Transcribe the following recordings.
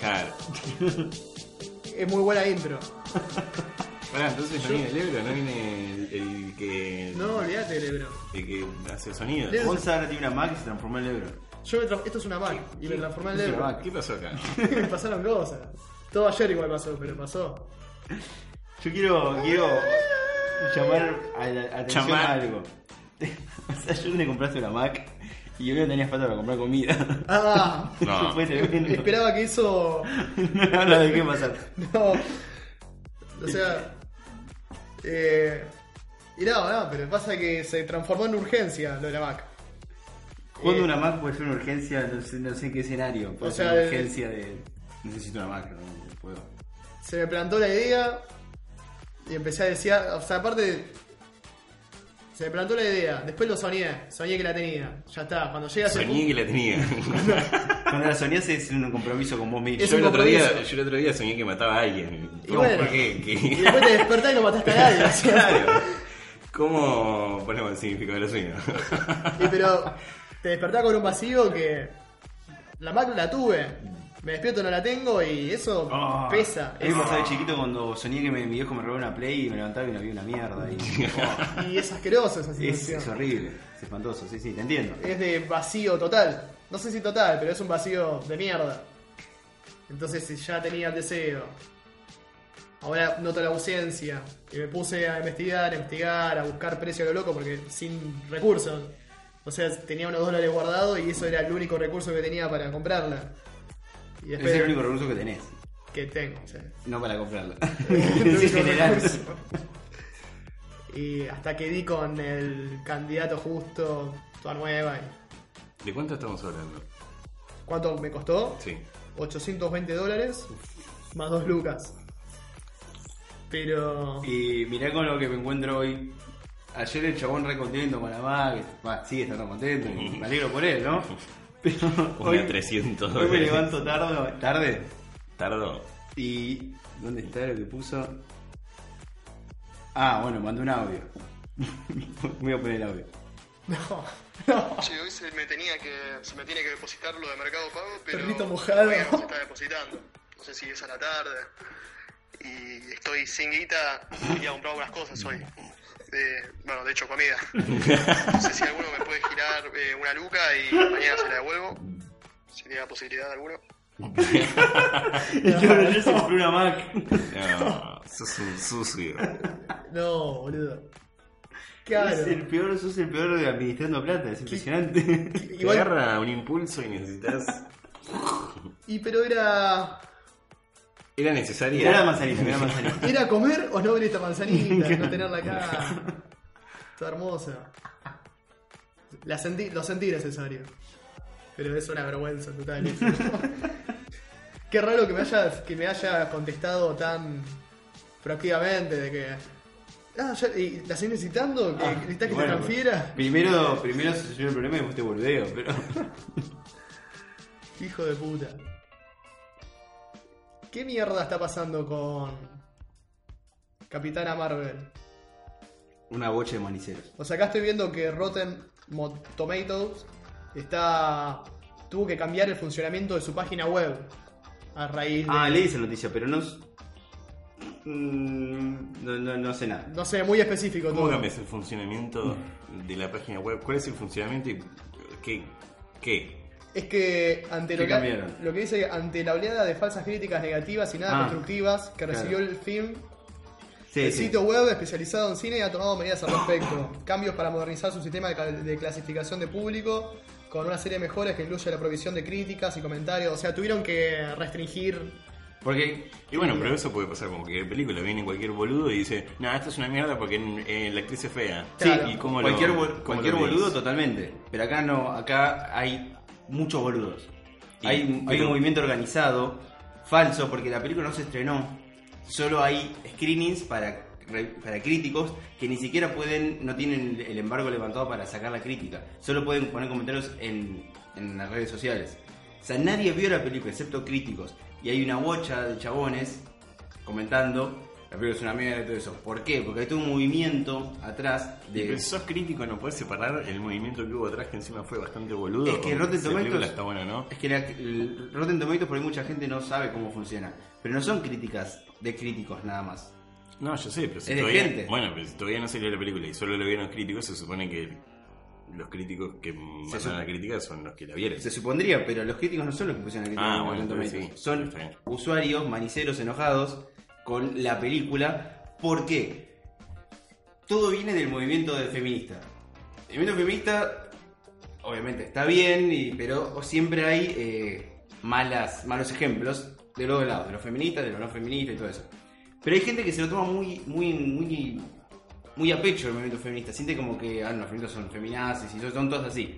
Claro. Es muy buena intro. Pará, entonces no viene el Ebro, no viene el, el que. No, olvídate del Ebro. El que hace sonido. Leo- Gonza ahora tiene una Mac y se transformó en Ebro. Yo me tra- Esto es una Mac y me transformé en una Ebro. ¿Qué pasó acá? me pasaron cosas. Todo ayer igual pasó, pero pasó. Yo quiero, quiero llamar a la atención Llamar. a algo. o sea, yo me compraste una Mac y yo no tenía falta para comprar comida. Ah, No. Fue tremendo. esperaba que eso. no habla de qué pasar. No. O sea. Eh, y no, no, pero pasa que se transformó en urgencia lo de la Mac. Cuando Eh, una Mac puede ser una urgencia, no sé, no sé en qué escenario. Puede O ser sea, una el- urgencia de. Necesito una Mac, no puedo. Se me plantó la idea y empecé a decir. O sea, aparte. Se me plantó la idea, después lo soñé, soñé que la tenía. Ya está, cuando llega ese Soñé que la tenía. Cuando la soñás es un compromiso con vos mismo. Yo el, otro día, yo el otro día soñé que mataba a alguien. Y. ¿Por qué? Y después te despertás y no mataste a nadie. Claro. ¿Cómo ponemos el significado del sueño? Y pero te despertás con un vacío que la Mac la tuve. Me despierto no la tengo y eso Ah, pesa. A mí me pasaba de chiquito cuando soñé que me- mi viejo me robó una Play y me levantaba y no había una mierda. Y, oh, Y es asqueroso esa es, situación. es horrible, es espantoso, sí, sí, te entiendo. Es de vacío total. No sé si total, pero es un vacío de mierda. Entonces si ya tenía el deseo. Ahora noto la ausencia. Y me puse a investigar, a investigar, a buscar precio a lo loco porque sin recursos. O sea, tenía unos dólares guardados y eso era el único recurso que tenía para comprarla. Y Es el único recurso que tenés, que tengo. o sea, no para recurso. Y hasta que di con el candidato justo, toda nueva. y- ¿De cuánto estamos hablando? ¿Cuánto me costó? Sí. 820 dólares más 2 lucas. Pero. Y mirá con lo que me encuentro hoy. Ayer el chabón re contento con la Mac, va, sigue estando contento, y me alegro por él, ¿no? Pero Una hoy, 300 hoy me levanto tarde, tarde Tardó. y... ¿Dónde está lo que puso? Ah, bueno, mandó un audio. Voy a poner el audio. No, no. Che, hoy se me tenía que se me tiene que depositar lo de Mercado Pago, pero Perrito mojado. todavía no se está depositando. No sé si es a la tarde. Y estoy sin guita y quería comprar algunas cosas hoy. De, bueno, de hecho comida. No sé si alguno me puede girar eh, una luca y mañana se la devuelvo. Si tiene la posibilidad de alguno. Yo ayer se compró una Mac. No, sos un sucio. No, boludo. Es el Claro. peor, sos el peor de administrando plata, es impresionante. Te Igual. agarra un impulso y necesitas. Y pero era. Era necesaria. La manzanita, la manzanita. ¿Era comer o no ver esta manzanita? No tenerla acá. Está hermosa. La sentí, lo sentí necesario. Pero es una vergüenza total. Qué raro que me haya, que me haya contestado tan proactivamente de que. Ah, ya, y la estoy necesitando, que Ah, necesitas que bueno, te transfiera. Primero, primero se solucionó el problema y después te boludeo, pero. Hijo de puta. ¿Qué mierda está pasando con Capitana Marvel? Una bocha de maniceros. O sea, acá estoy viendo que Rotten Tomatoes está tuvo que cambiar el funcionamiento de su página web a raíz de Ah, leí esa noticia, pero no. Mm, No, no, no sé nada. no sé, muy específico ¿Cómo todo. cambias el funcionamiento de la página web? ¿Cuál es el funcionamiento y qué? ¿Qué? Es que ante ¿Qué lo que, lo que dice ante la oleada de falsas críticas negativas y nada Ah, constructivas que claro. recibió el film, Sí, el sí. sitio web especializado en cine ha tomado medidas al respecto. Cambios para modernizar su sistema de, clasificación de público, con una serie de mejoras que incluye la provisión de críticas y comentarios. O sea, tuvieron que restringir. Porque. Y bueno, pero eso puede pasar como que película viene cualquier boludo y dice, no, esto es una mierda porque eh, la actriz es fea. Claro. ¿Y cualquier lo, cualquier boludo, totalmente. Pero acá no, acá hay muchos boludos. Hay, hay pero- un movimiento organizado, falso, porque la película no se estrenó. Solo hay screenings para, para críticos que ni siquiera pueden, no tienen el embargo levantado para sacar la crítica. Solo pueden poner comentarios en, en las redes sociales. O sea, nadie vio la película excepto críticos. Y hay una bocha de chabones comentando la película es una mierda y todo eso. ¿Por qué? Porque hay todo un movimiento atrás pero de... si sos crítico no puedes separar el movimiento que hubo atrás que encima fue bastante boludo. Es que Rotten Tomatoes- está buena o no. Es que la, el Rotten Tomatoes por ahí mucha gente no sabe cómo funciona. Pero no son críticas de críticos nada más. No, yo sé, pero si Es de todavía, gente. Bueno, pero si todavía no salió la película y solo lo vieron los críticos, se supone que los críticos que mandan la crítica son los que la vieron. Se supondría, pero los críticos no son los que pusieron la crítica Ah, en bueno, sí, Son usuarios maniceros enojados con la película. ¿Por qué? Todo viene del movimiento de feminista. El movimiento feminista, obviamente, está bien, y- pero siempre hay eh, malas, malos ejemplos de los dos lados, de los feministas, de los no feministas y todo eso. Pero hay gente que se lo toma muy, muy, muy, muy a pecho el movimiento feminista. Siente como que ah, no, los feministas son feminazis y son- son todos así.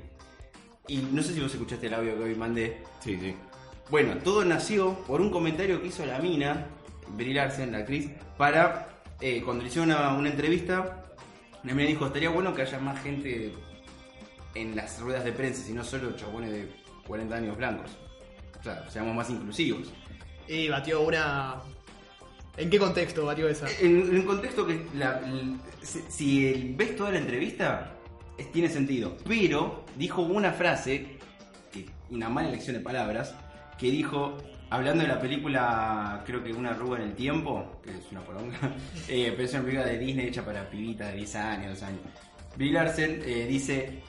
Y no sé si vos escuchaste el audio que hoy mandé. Sí, sí. Bueno, todo nació por un comentario que hizo la mina, Brie Larson, la actriz, para eh, cuando le hicieron una, una entrevista, mina dijo, estaría bueno que haya más gente en las ruedas de prensa, y no solo chabones de 40 años blancos. O sea, seamos más inclusivos. Y batió una. ¿En qué contexto batió esa? En, en un contexto que la- si, si ves toda la entrevista, es- tiene sentido. Pero dijo una frase, que, una mala elección de palabras, que dijo, hablando de la película, creo que Una arruga en el tiempo, que es una poronga, eh, pero es una película de Disney hecha para pibitas de 10 años, 2 años. Bill Larsen eh, dice,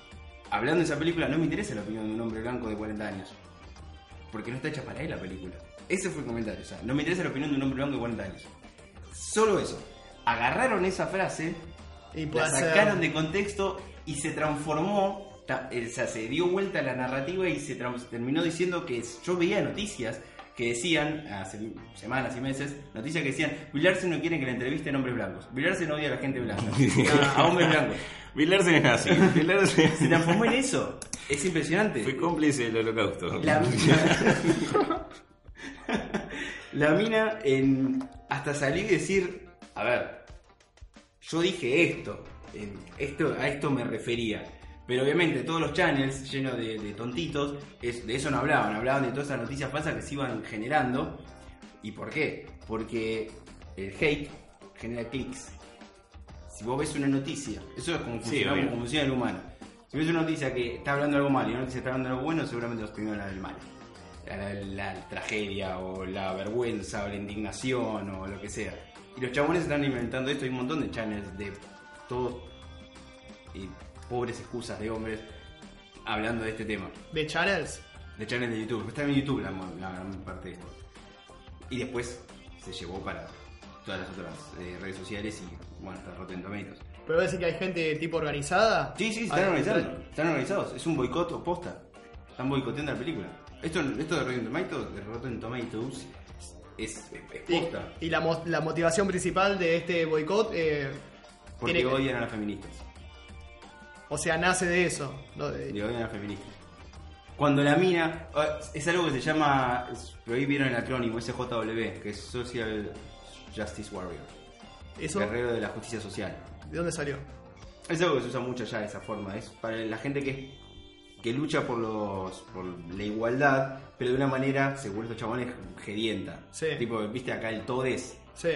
hablando de esa película, no me interesa la opinión de un hombre blanco de 40 años. Porque no está hecha para él la película. Ese fue el comentario. O sea, no me interesa la opinión de un hombre blanco de 40 años. Solo eso. Agarraron esa frase, Y la puede ser. sacaron de contexto y se transformó. eh, O sea, se dio vuelta la narrativa y se terminó diciendo que yo veía noticias que decían, hace semanas y meses, noticias que decían, Bill Larsen no quiere que le entrevisten hombres blancos. Bill Larsen odia a la gente blanca. a hombres blancos. Bill Larsen es nazi. Bill Larsen Se transformó en eso. Es impresionante. fue cómplice del holocausto. La mina. la mina en. Hasta salir y decir. A ver. Yo dije esto. esto a esto me refería. Pero obviamente todos los channels llenos de, de tontitos, es- de eso no hablaban, hablaban de todas esas noticias falsas que se iban generando. ¿Y por qué? Porque el hate genera clics. Si vos ves una noticia, eso es como Sí, funciona, como funciona el humano. Si ves una noticia que está hablando algo mal y una noticia está hablando algo bueno, seguramente vas primero la del mal. La, la- la tragedia o la vergüenza o la indignación o lo que sea. Y los chabones están inventando esto. Hay un montón de channels de todos y pobres excusas de hombres hablando de este tema. ¿De channels? De channels de YouTube. Está en YouTube la, la gran parte de esto. Y después se llevó para todas las otras eh, redes sociales y bueno, hasta Rotten Tomatoes. ¿Pero decir que hay gente tipo organizada? Sí, sí, Ah, están organizando. Están organizados. Es un boicot o posta. Están boicoteando la película. Esto, esto de Rotten Tomatoes, de Rotten Tomatoes es, es, es Y, posta. y la, la motivación principal de este boicot, eh, Porque tiene odian a las feministas. O sea, nace de eso. ¿no? De- Le odian a las feministas. Cuando la mina. Es algo que se llama. ahí vieron el acrónimo, SJW, que es Social Justice Warrior. ¿Eso? Guerrero de la justicia social. ¿De dónde salió? Es algo que se usa mucho ya de esa forma. Es para la gente que, que lucha por los por la igualdad, pero de una manera, según estos chabones, gedienta. Sí. Tipo, viste acá el todes. Sí.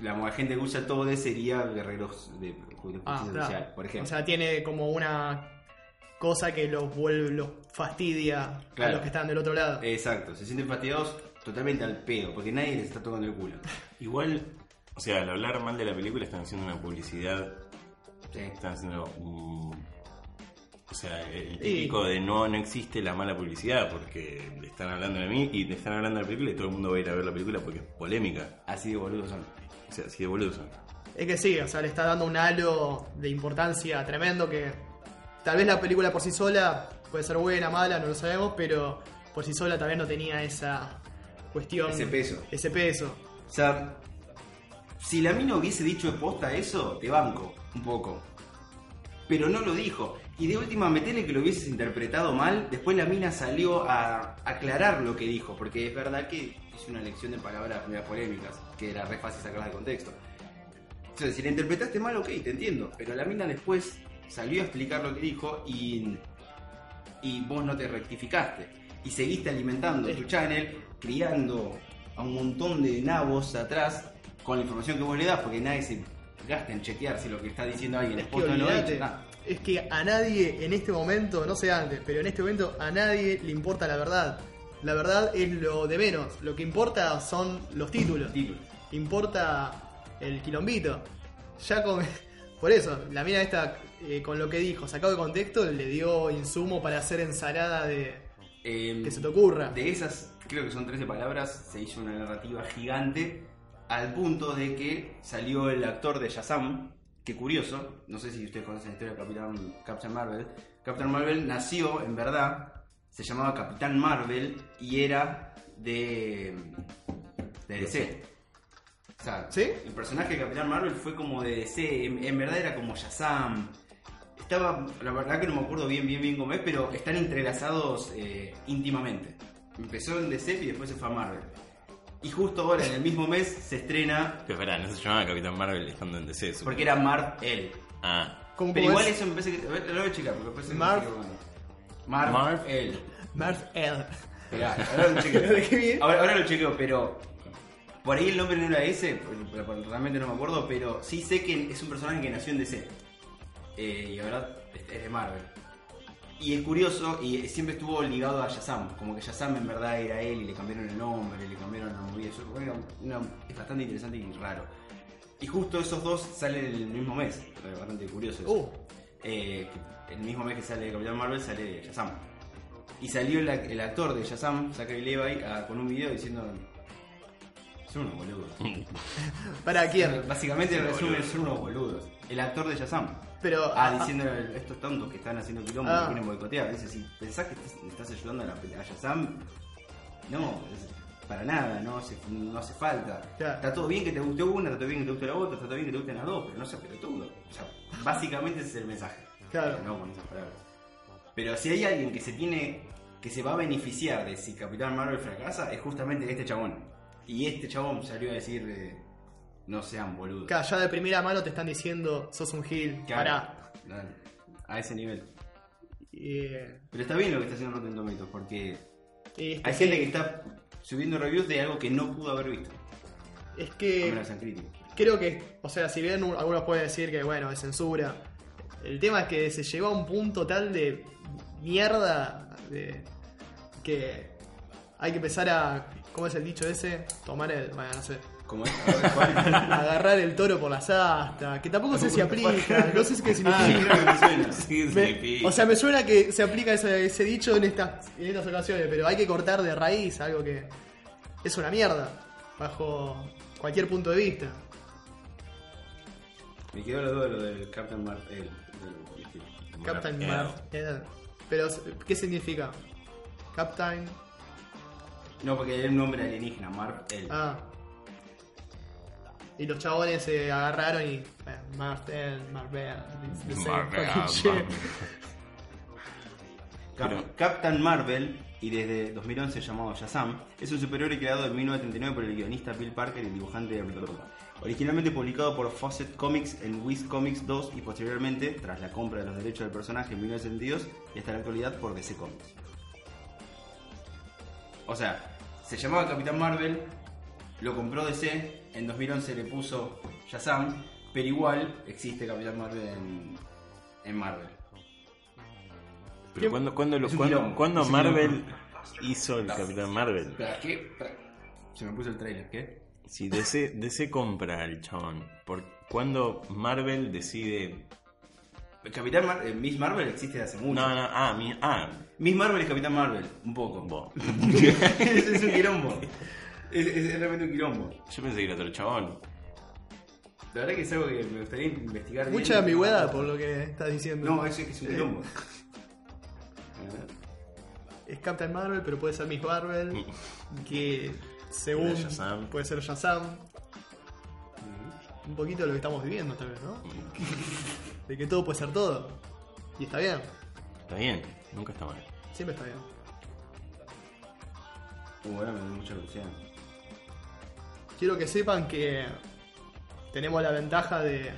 La gente que usa todes sería guerreros de justicia Ah, claro. social, por ejemplo. O sea, tiene como una cosa que los vuelve, los fastidia a los que están del otro lado. Exacto, se sienten fastidiados totalmente al pedo, porque nadie les está tocando el culo. Igual, o sea, al hablar mal de la película están haciendo una publicidad. Sí. Están haciendo un. O sea, el típico de no, no existe la mala publicidad porque le están hablando de mí y le están hablando de la película y todo el mundo va a ir a ver la película porque es polémica. Así de boludos son. O sea, así de boludos son. Es que sí, o sea, le está dando un halo de importancia tremendo que tal vez la película por sí sola puede ser buena, mala, no lo sabemos, pero por sí sola tal vez no tenía esa cuestión. Ese peso. Ese peso. O sea, si la mina hubiese dicho de posta eso, te banco un poco. Pero no lo dijo. Y de última, metele que lo hubieses interpretado mal. Después la mina salió a aclarar lo que dijo. Porque es verdad que hizo una lección de palabras medio polémicas. Que era re fácil sacarlas de contexto. Entonces, si la interpretaste mal, ok, te entiendo. Pero la mina después salió a explicar lo que dijo y, y vos no te rectificaste. Y seguiste alimentando tu channel, criando a un montón de nabos atrás con la información que vos le das, porque nadie se gasta en chequear si lo que está diciendo alguien es Es que no es. Es que a nadie en este momento, no sé antes, pero en este momento a nadie le importa la verdad. La verdad es lo de menos. Lo que importa son los títulos. título. Importa el quilombito. Ya con. Por eso, la mina esta, eh, con lo que dijo, sacado de contexto, le dio insumo para hacer ensalada de. Eh, que se te ocurra. De esas, creo que son 13 palabras, se hizo una narrativa gigante al punto de que salió el actor de Shazam, que curioso, no sé si ustedes conocen la historia de Capitán, Captain Marvel. Captain Marvel nació, en verdad, se llamaba Capitán Marvel y era de, de DC. O sea, ¿Sí? el personaje de Capitán Marvel fue como de DC, en, en verdad era como Shazam. Estaba, la verdad que no me acuerdo bien, bien, bien cómo es, pero están entrelazados eh, íntimamente. Empezó en DC y después se fue a Marvel. Y justo ahora, en el mismo mes, se estrena, Pero espera, no se llamaba Capitán Marvel estando en DC. supongo. porque era Marvel. Ah, ¿Cómo- Pero igual es? eso me parece que... A ver, lo voy a checar, porque después se me Marv-. Marv, Marv- L. Marth L. Ahora lo chequeo. Ahora, ahora lo chequeo, pero por ahí el nombre no era ese, realmente no me acuerdo, pero sí sé que es un personaje que nació en DC. Eh, y ahora es de Marvel. Y es curioso, y siempre estuvo ligado a Shazam, como que Shazam en verdad era él y le cambiaron el nombre, le cambiaron la movida. Eso fue una- es bastante interesante y raro. Y justo esos dos salen el mismo mes, es bastante curioso eso. Uh, Eh, el mismo mes que sale Capitán Marvel sale Shazam. Y salió el, ac- el actor de Shazam, Zachary Levi, a- con un video diciendo. Son unos boludos. ¿Para quién? Básicamente, en Son resumen, son unos boludos. El actor de Shazam. Pero. Ah, ah, diciendo a estos tontos que están haciendo quilombo Ah. que quieren boicotear. Dice: si pensás que estás, estás ayudando a, la, a Shazam, no, es- para nada, no hace, no hace falta. Está todo bien que te guste una, está todo bien que te guste la otra, está todo bien que te gusten las dos, pero no seas pelotudo. O sea, básicamente ese es el mensaje. Claro. No con esas palabras. Pero si hay alguien que se tiene. que se va a beneficiar de si Capitán Marvel fracasa, es justamente este chabón. Y este chabón salió a decir. eh, no sean boludos. Claro, ya de primera mano te están diciendo, sos un gil, Claro. pará. A ese nivel. Eh, Pero está bien lo que está haciendo Rotten Tomatoes, porque que hay sí, gente que está subiendo reviews de algo que no pudo haber visto. Es que creo que, o sea, si bien un- algunos pueden decir que, bueno, es censura, el tema es que se llegó a un punto tal de mierda de que hay que empezar a, ¿cómo es el dicho ese? Tomar el, bueno, no sé, ¿Cómo es? Agarrar el toro por las astas, que tampoco sé si aplica, no sé qué Ah, significa. me o sea, me suena que se aplica ese, ese dicho en estas, en estas ocasiones, pero hay que cortar de raíz algo que es una mierda, bajo cualquier punto de vista. Me quedó la duda de lo del Captain Marvel. Captain. Marvel. Pero, ¿qué significa? Captain. No, porque era un nombre alienígena, Marvel. Ah. Y los chabones se agarraron y. Marvel, Marvel. the same Marvel, fucking shit. Marvel. Cap- Pero- Captain Marvel, y desde 2011 llamado Shazam, es un superhéroe creado en 1939 por el guionista Bill Parker y el dibujante Originalmente publicado por Fawcett Comics en Wiz Comics 2 y posteriormente, tras la compra de los derechos del personaje en 1972 y hasta la actualidad por DC Comics. O sea, se llamaba Capitán Marvel, lo compró DC, en 2011 le puso Shazam, pero igual existe Capitán Marvel en, en Marvel. Pero cuando, cuando, lo- cuando, Marvel quilombo. hizo el Capitán Marvel, Espera, ¿qué? Se me puso el trailer, ¿qué? si DC, DC compra al chabón, ¿por cuando Marvel decide... Capitán Mar- eh, Miss Marvel existe desde hace mucho. No, no, ah, mi, ah, Miss Marvel es Capitán Marvel, un poco. vos. es, es un quilombo. Es, es- es realmente un quilombo. Yo pensé que era otro chabón. La verdad que es algo que me gustaría investigar. bien. Mucha ambigüedad por lo que estás diciendo. No, es, es un quilombo. Es Captain Marvel, pero puede ser Miss Marvel. Que según. Puede ser Shazam. Un poquito de lo que estamos viviendo, tal vez, ¿no? De que todo puede ser todo. Y está bien. Está bien, nunca está mal. Siempre está bien. Uh, ahora me da mucha curiosidad. Quiero que sepan que tenemos la ventaja de,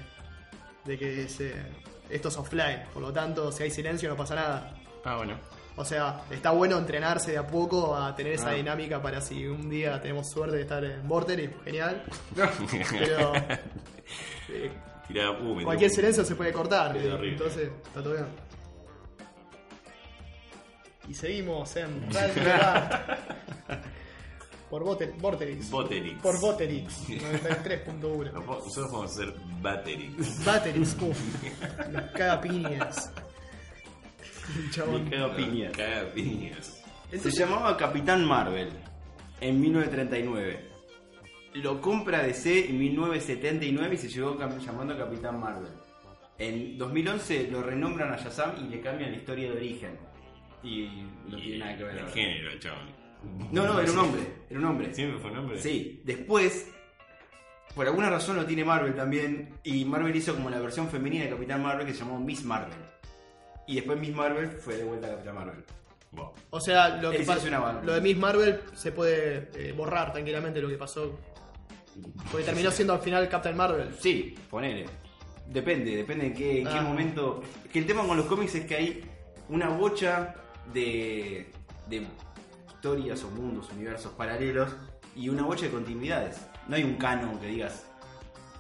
de que se- esto es offline, por lo tanto, si hay silencio no pasa nada. Ah, bueno. O sea, está bueno entrenarse de a poco a tener esa Ah. dinámica para si un día tenemos suerte de estar en Vortex, genial. Pero eh, Tirá, uh, cualquier silencio se puede cortar, horrible. entonces está todo bien. Y seguimos en Radio. Por Vorterix. Voterix. Por Voterix 93.1. Nosotros vamos a hacer Batterix. Batteries, uff. Los cagapiñas. Chabón. Caga piñas. Caga piñas. Se llamaba Capitán Marvel en 1939. Lo compra DC en 1979 y se llegó llamando Capitán Marvel. En 2011 lo renombran a Shazam y le cambian la historia de origen. Y no tiene nada que ver. El género, el chabón. No, no, era un hombre. Era un hombre. ¿Siempre fue un hombre? Sí, después, por alguna razón lo tiene Marvel también, y Marvel hizo como la versión femenina de Capitán Marvel que se llamó Miss Marvel. Y después Miss Marvel fue de vuelta a Capitán Marvel. Wow. O sea, lo que banda. lo de Miss Marvel se puede eh, borrar tranquilamente lo que pasó. Porque terminó siendo al final Captain Marvel. Sí, ponele. Depende, depende en qué, en qué Ah. momento. Es que el tema con los cómics es que hay una bocha de, de historias o mundos, universos paralelos y una bocha de continuidades. No hay un canon que digas.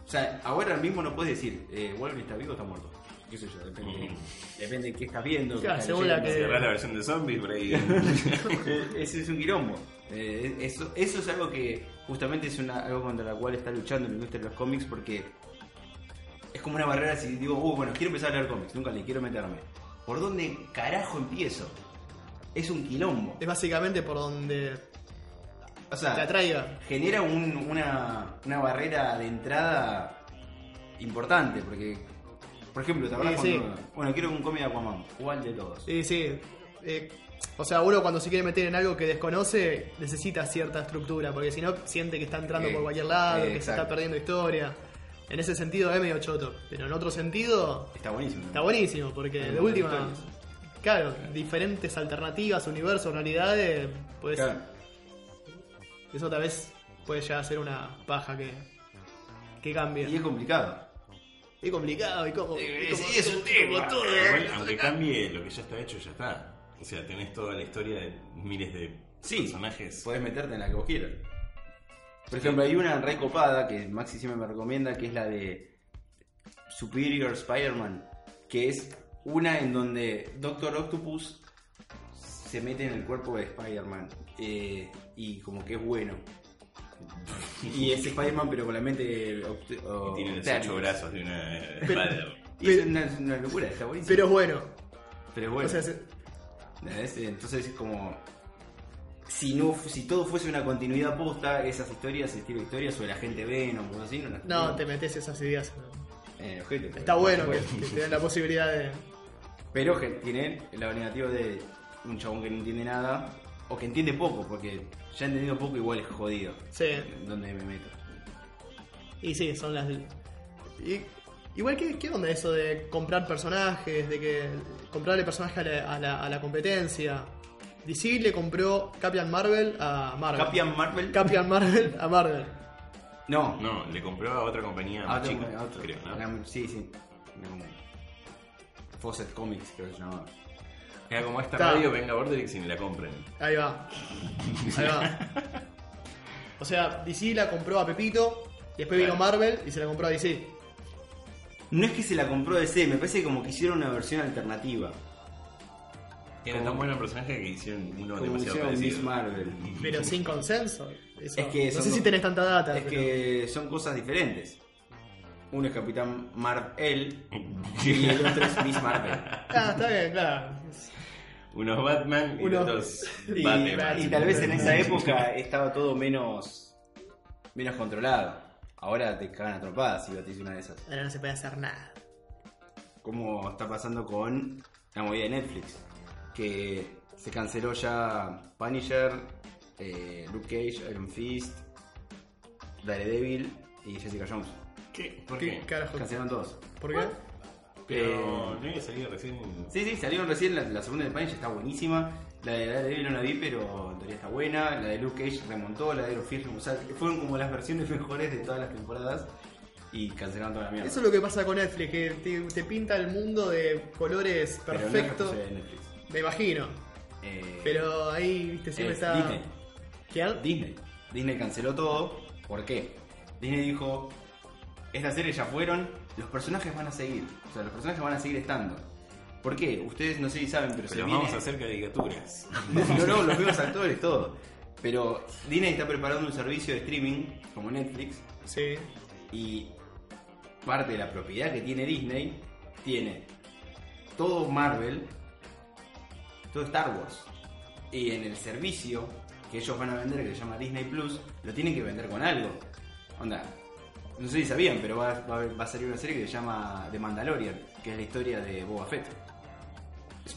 O sea, ahora mismo no puedes decir, eh, Wolverine está vivo o está muerto. ¿Qué sé yo? Depende, depende de qué estás viendo. qué Claro, según la que- Cerrás la versión de zombies por ahí. Eh, Ese es un quilombo. Eh, eso, eso es algo que justamente es una, algo contra la cual está luchando la industria de los cómics porque es como una barrera si digo, uh, bueno, quiero empezar a leer cómics, nunca le quiero meterme. ¿Por dónde carajo empiezo? Es un quilombo. Es básicamente por donde O te sea, atraiga. genera un- una, una barrera de entrada importante porque, por ejemplo, ¿te acuerdas Sí, sí. cuando, bueno, quiero un cómic de Aquaman? ¿Cuál de todos? Sí, sí. Eh, o sea, uno cuando se quiere meter en algo que desconoce necesita cierta estructura, porque si no siente que está entrando Eh, por cualquier lado, eh, que se está exacto. perdiendo historia. En ese sentido es medio choto, pero en otro sentido Está buenísimo. está buenísimo, porque Hay de un última, montón de historias. claro, diferentes alternativas, universos, realidades, pues Claro. eso tal vez puede llegar a ser una paja que, que cambie. Y es complicado. Es complicado y como, Eh, sí, es un tema. todo. Igual, aunque cambie lo que ya está hecho, ya está. O sea, tenés toda la historia de miles de Sí. personajes. Puedes meterte en la que vos quieras. Por ejemplo, hay una re copada que Maxi siempre me recomienda, que es la de Superior Spider-Man, que es una en donde Doctor Octopus se mete en el cuerpo de Spider-Man eh, y como que es bueno. Y es Spider-Man pero con la mente oct- o- Y tiene los ocho brazos de una. Y es una, locura, está buenísimo. Pero es bueno. Pero es bueno. O sea, se- ¿Entendés? Entonces es como. Si no si todo fuese una continuidad posta, esas historias, estilo historias o el agente Venom o algo así, no las no, te metes esas ideas. Eh, Está pero- bueno que, bueno. que te den la posibilidad de. Pero que tienen la negativa de un chabón que no entiende nada, o que entiende poco, porque ya entendido poco igual es jodido. Sí. Donde me meto. Y sí, son las. Y, igual que, ¿qué onda eso de comprar personajes? De que comprarle personajes a la, a la, a la competencia. DC le compró Captain Marvel a Marvel. Capian Marvel. Captain Marvel a Marvel. no, No, le compró a otra compañía a más chica, creo, ¿no? Sí, sí. Fawcett Comics, creo que se llamaba. Era como esta Está. radio, venga a Borderix y me la compren. Ahí va. Ahí va. O sea, DC la compró a Pepito. Y después vino Claro. Marvel y se la compró a DC. No es que se la compró DC, me parece como que hicieron una versión alternativa. Era Como- tan bueno el personaje que hicieron uno Como demasiado hicieron Miss parecido. Marvel. Pero sin consenso. Eso- Es que no son sé si dos- tenés tanta data. Es pero- que son cosas diferentes. Uno es Capitán Marvel y el otro es Miss Marvel. Ah, está bien, claro. Unos Batman y Unos- otros Y, Batman. y tal vez en esa época estaba todo menos menos controlado. Ahora te cagan a trompadas si batís una de esas. Ahora no se puede hacer nada. Como está pasando con la movida de Netflix. Que se canceló ya Punisher, eh, Luke Cage, Iron Fist, Daredevil y Jessica Jones. ¿Qué? ¿Por ¿Qué? Cancelaron todos. ¿Por qué? Pero Eh, no había salido recién. Sí, sí, salieron recién. La, la segunda de Punisher está buenísima. La de Daredevil no la vi, pero en teoría está buena. La de Luke Cage remontó. La de Iron Fist, o sea, fueron como las versiones mejores de todas las temporadas. Y cancelaron toda la mierda. Eso es lo que pasa con Netflix, que te, te pinta el mundo de colores no perfectos. Me imagino. Eh, Pero ahí, viste, siempre es está. Disney. ¿Quién? Disney. Disney canceló todo. ¿Por qué? Disney dijo, estas series ya fueron, los personajes van a seguir. O sea, los personajes van a seguir estando. ¿Por qué? Ustedes no sé si saben, pero, se Pero viene... vamos a hacer caricaturas. No, no, los mismos actores, todo. Pero Disney está preparando un servicio de streaming como Netflix Sí. y parte de la propiedad que tiene Disney tiene todo Marvel, todo Star Wars. Y en el servicio que ellos van a vender, que se llama Disney Plus, lo tienen que vender con algo. Onda, no sé si sabían, pero va, va a haber- va a salir una serie que se llama The Mandalorian, que es la historia de Boba Fett.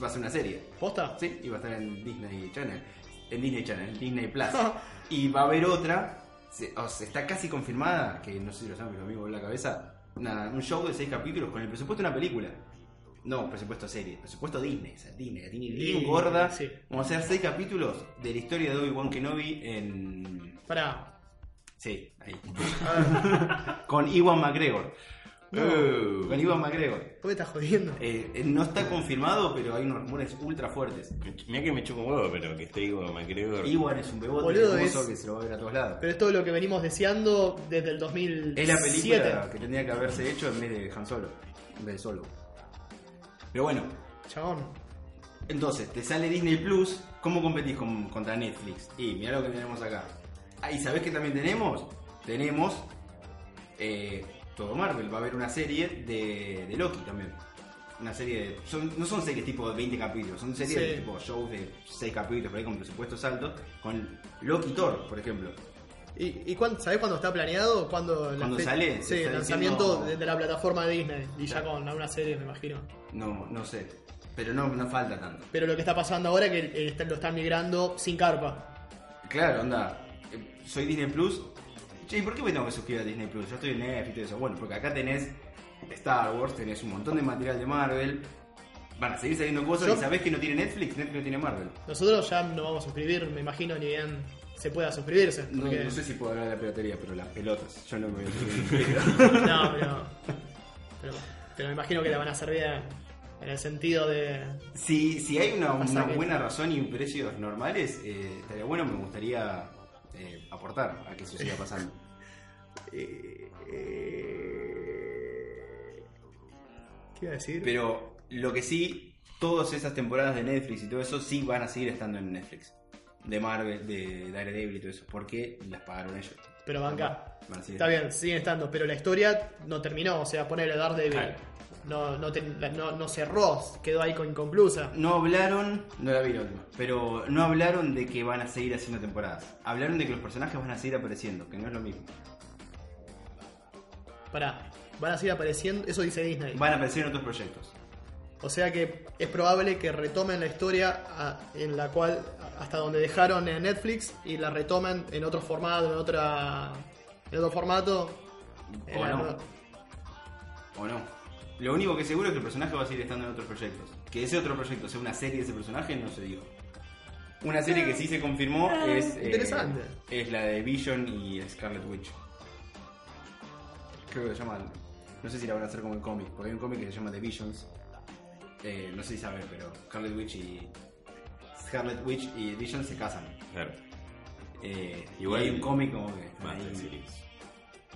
Va a ser una serie. ¿Posta? Sí, y va a estar en Disney Channel. En Disney Channel, en Disney Plus. y va a haber otra, se, o sea, está casi confirmada, que no sé si lo saben, pero a mí me voló la cabeza. Una- un show de seis capítulos con el presupuesto de una película. No, presupuesto serie, presupuesto Disney, o sea, Disney, la tiene bien Y- gorda. sí. Vamos a hacer seis capítulos de la historia de Obi-Wan Kenobi en. Pará. Sí, ahí. Ah, con Iwan McGregor. No. Uh, con Iwan McGregor. ¿Vos me estás jodiendo? Eh, eh, no está confirmado, pero hay unos rumores ultra fuertes. Mira que me chupo un huevo, pero que esté Ivo McGregor. Iwan es un bebote Boludo, hermoso es- que se lo va a ver a todos lados. Pero es todo lo que venimos deseando desde el 2007. Es la película que tendría que haberse hecho en vez de Han Solo, en vez de Solo. Pero bueno, Chabón. entonces te sale Disney Plus, ¿cómo competís con- contra Netflix? Y mira lo que tenemos acá. Ah, ¿y sabés qué también tenemos? Tenemos eh, todo Marvel, va a haber una serie de, de Loki también. Una serie de. son- no son series tipo de 20 capítulos, son series Sí. de tipo shows de 6 capítulos, por ahí con presupuestos altos, con Loki y Thor, por ejemplo. ¿Y, y cuándo, sabés cuándo está planeado? ¿Cuándo, la ¿Cuándo fe- sale? Sí, el lanzamiento diciendo- de, de la plataforma de Disney. Y ya Claro. con una serie, me imagino. No, no sé. Pero no, no falta tanto. Pero lo que está pasando ahora es que eh, lo están migrando sin carpa. Claro, onda. Soy Disney Plus. Che, ¿y por qué me tengo que suscribir a Disney Plus? Yo estoy en Netflix y todo eso. Bueno, porque acá tenés Star Wars, tenés un montón de material de Marvel. Van a seguir saliendo cosas Yo- y sabés que no tiene Netflix, Netflix no tiene Marvel. Nosotros ya no vamos a suscribir, me imagino, ni bien se pueda suscribirse. No, porque- no sé si puedo hablar de la piratería, pero las pelotas. Yo no me voy a suscribir. No, pero, pero. pero me imagino que la van a bien. En el sentido de. si, si hay una, Pasa una que- buena razón y precios normales, eh, estaría bueno, me gustaría eh, aportar a que eso siga pasando. eh, eh, ¿Qué iba a decir? Pero lo que sí, todas esas temporadas de Netflix y todo eso sí van a seguir estando en Netflix. De Marvel, de Daredevil y todo eso. Porque las pagaron ellos. Pero banca. Está bien, siguen estando, pero la historia no terminó. O sea, ponerle Daredevil. Claro. No, no, te- la- no, no cerró, quedó ahí con inconclusa. No hablaron, no la vi la última, pero no hablaron de que van a seguir haciendo temporadas. Hablaron de que los personajes van a seguir apareciendo, que no es lo mismo. Pará, van a seguir apareciendo. Eso dice Disney. Van a aparecer en otros proyectos. O sea que es probable que retomen la historia a- en la cual hasta donde dejaron en Netflix y la retomen en otro formato, en otra en otro formato. en O la- no. ¿O no? Lo único que seguro es que el personaje va a seguir estando en otros proyectos. Que ese otro proyecto sea una serie de ese personaje no se dijo. Una serie que sí se confirmó Ah, es. eh, interesante. es la de Vision y Scarlet Witch. Creo que se llama. No sé si la van a hacer como el cómic, porque hay un cómic que se llama The Visions. Eh, no sé si saben, pero Scarlet Witch y. Scarlet Witch y Vision se casan. Claro. Eh, Igual- y hay un cómic como que. de series.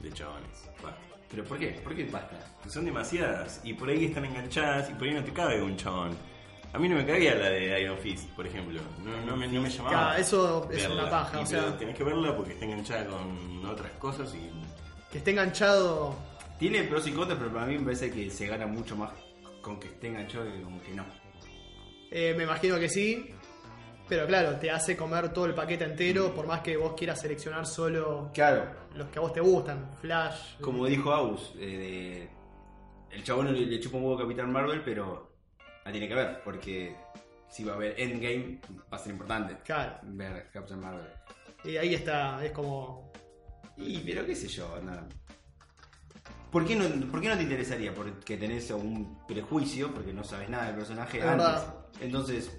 De chabones. Basta. ¿Pero por qué? ¿Por qué basta? Que Son demasiadas. Y por ahí están enganchadas y por ahí no te cabe un chabón. A mí no me cabía la de Iron Fist, por ejemplo. No, no me, no me llamaba. Claro, eso es verla. una paja, Y o sea- tenés que verla porque está enganchada con otras cosas y. Que esté enganchado. Tiene pros y contras, pero para mí me parece que se gana mucho más con que esté enganchado que con que no. eh, me imagino que sí. Pero claro, te hace comer todo el paquete entero, por más que vos quieras seleccionar solo Claro, los que a vos te gustan. Flash. como dijo Aus, eh, de- el chabón le, le chupa un huevo a Capitán Marvel, pero la tiene que ver, porque si va a haber Endgame, va a ser importante Claro. ver Capitán Marvel. Y ahí está, es como. Y, pero qué sé yo, nada. ¿Por qué, no, ¿Por qué no te interesaría? Porque tenés un prejuicio, porque no sabes nada del personaje Es antes. verdad. Entonces,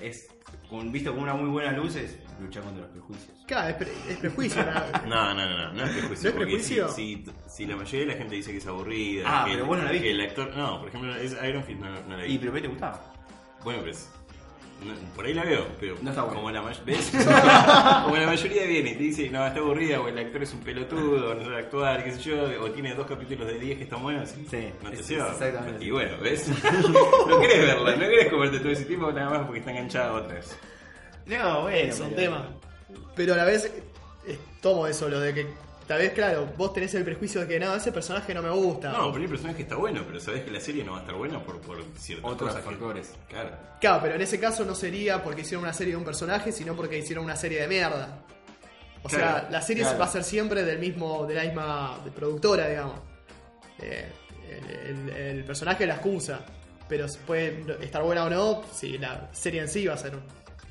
es con, visto con una muy buena luz, es luchar contra los prejuicios. Claro, es, pre- es prejuicio. ¿no? No, no, no, no, no es prejuicio. ¿No es porque prejuicio? Si, si, si la mayoría de la gente dice que es aburrida. Ah, que pero el- vos no la viste. que el actor. No, por ejemplo, es Iron Fist no, no la vi. ¿Y pero qué te gustaba? Bueno, pues. No, por ahí la veo, pero No está buena. como, la ¿ves? como la mayoría viene y te dice, no, está aburrida, o el actor es un pelotudo, no sabe actuar, qué sé yo, o tiene dos capítulos de 10 que están buenos, y Sí, no te exactamente. Y bueno, ¿ves? no querés verla, no querés comerte todo ese tipo nada más porque está enganchada a otras. No, bueno. es un pero- tema. Pero a la vez eh, tomo eso, lo de que tal vez, claro, vos tenés el prejuicio de que no, ese personaje no me gusta. No, pero el personaje está bueno, pero sabes que la serie no va a estar buena por, por ciertas Otros cosas. que- factores. Claro. Claro, pero en ese caso no sería porque hicieron una serie de un personaje, sino porque hicieron una serie de mierda. O sea, la serie claro. va a ser siempre del mismo, de la misma de productora, digamos. Eh, el, el- el personaje la excusa. Pero puede estar buena o no, si la serie en sí va a ser